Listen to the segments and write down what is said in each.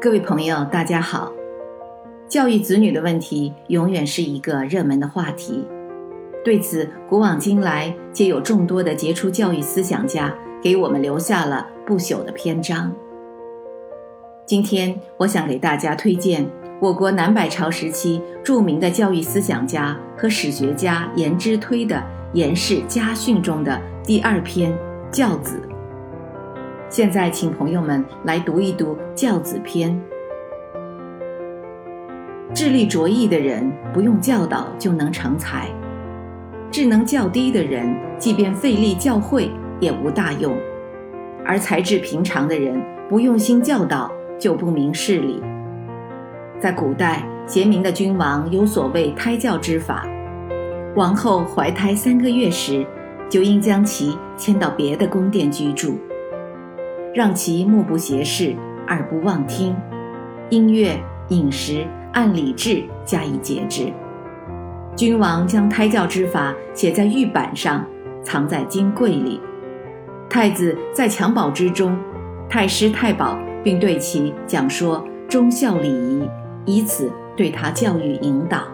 各位朋友，大家好。教育子女的问题永远是一个热门的话题。对此，古往今来皆有众多的杰出教育思想家给我们留下了不朽的篇章。今天，我想给大家推荐我国南北朝时期著名的教育思想家和史学家颜之推的《颜氏家训》中的第二篇《教子》。现在，请朋友们来读一读《教子》篇。智力卓异的人，不用教导就能成才；智能较低的人，即便费力教诲也无大用；而才智平常的人，不用心教导就不明事理。在古代，贤明的君王有所谓胎教之法，王后怀胎三个月时，就应将其迁到别的宫殿居住。让其目不斜视，耳不妄听，音乐、饮食按礼制加以节制。君王将胎教之法写在玉板上，藏在金柜里。太子在襁褓之中，太师太保并对其讲说忠孝礼仪，以此对他教育引导。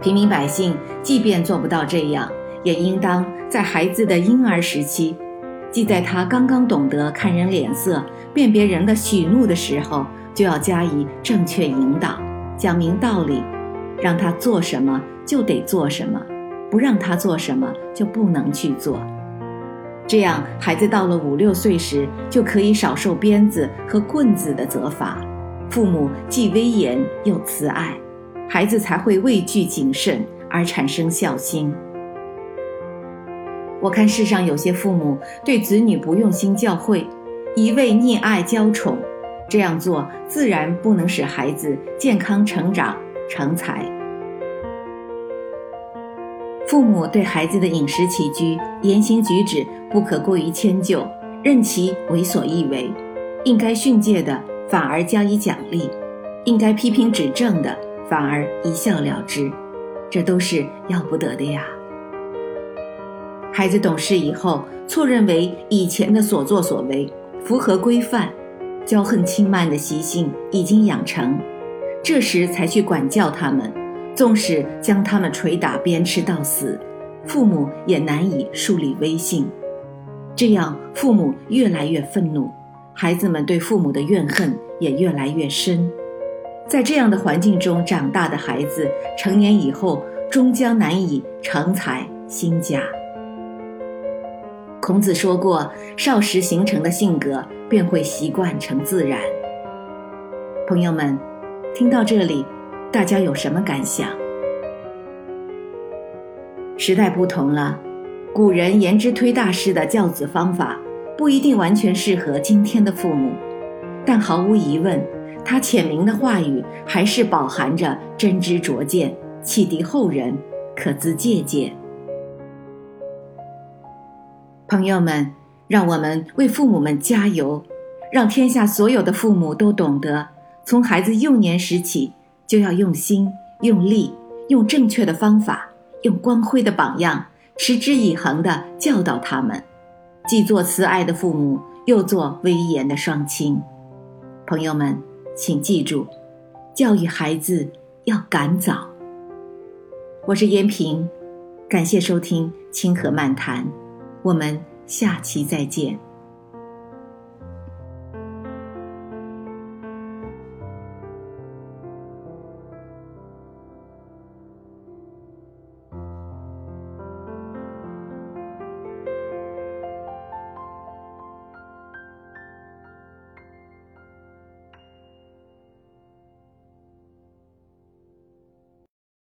平民百姓即便做不到这样，也应当在孩子的婴儿时期。即在他刚刚懂得看人脸色、辨别人的喜怒的时候，就要加以正确引导，讲明道理，让他做什么就得做什么，不让他做什么就不能去做。这样，孩子到了五六岁时，就可以少受鞭子和棍子的责罚，父母既威严又慈爱，孩子才会畏惧谨慎而产生孝心。我看世上有些父母对子女不用心教诲，一味溺爱娇宠，这样做自然不能使孩子健康成长成才。父母对孩子的饮食起居、言行举止不可过于迁就，任其为所欲为；应该训诫的反而加以奖励，应该批评指正的反而一笑了之，这都是要不得的呀。孩子懂事以后，错认为以前的所作所为符合规范，骄横轻慢的习性已经养成，这时才去管教他们，纵使将他们捶打鞭笞到死，父母也难以树立威信。这样，父母越来越愤怒，孩子们对父母的怨恨也越来越深。在这样的环境中长大的孩子，成年以后终将难以成才兴家。孔子说过：“少时形成的性格，便会习惯成自然。”朋友们，听到这里，大家有什么感想？时代不同了，古人颜之推大师的教子方法不一定完全适合今天的父母，但毫无疑问，他浅明的话语还是饱含着真知灼见，启迪后人，可资借鉴。朋友们，让我们为父母们加油，让天下所有的父母都懂得，从孩子幼年时起就要用心、用力、用正确的方法、用光辉的榜样，持之以恒地教导他们，既做慈爱的父母，又做威严的双亲。朋友们，请记住，教育孩子要赶早。我是燕平，感谢收听《清河漫谈》。我们下期再见。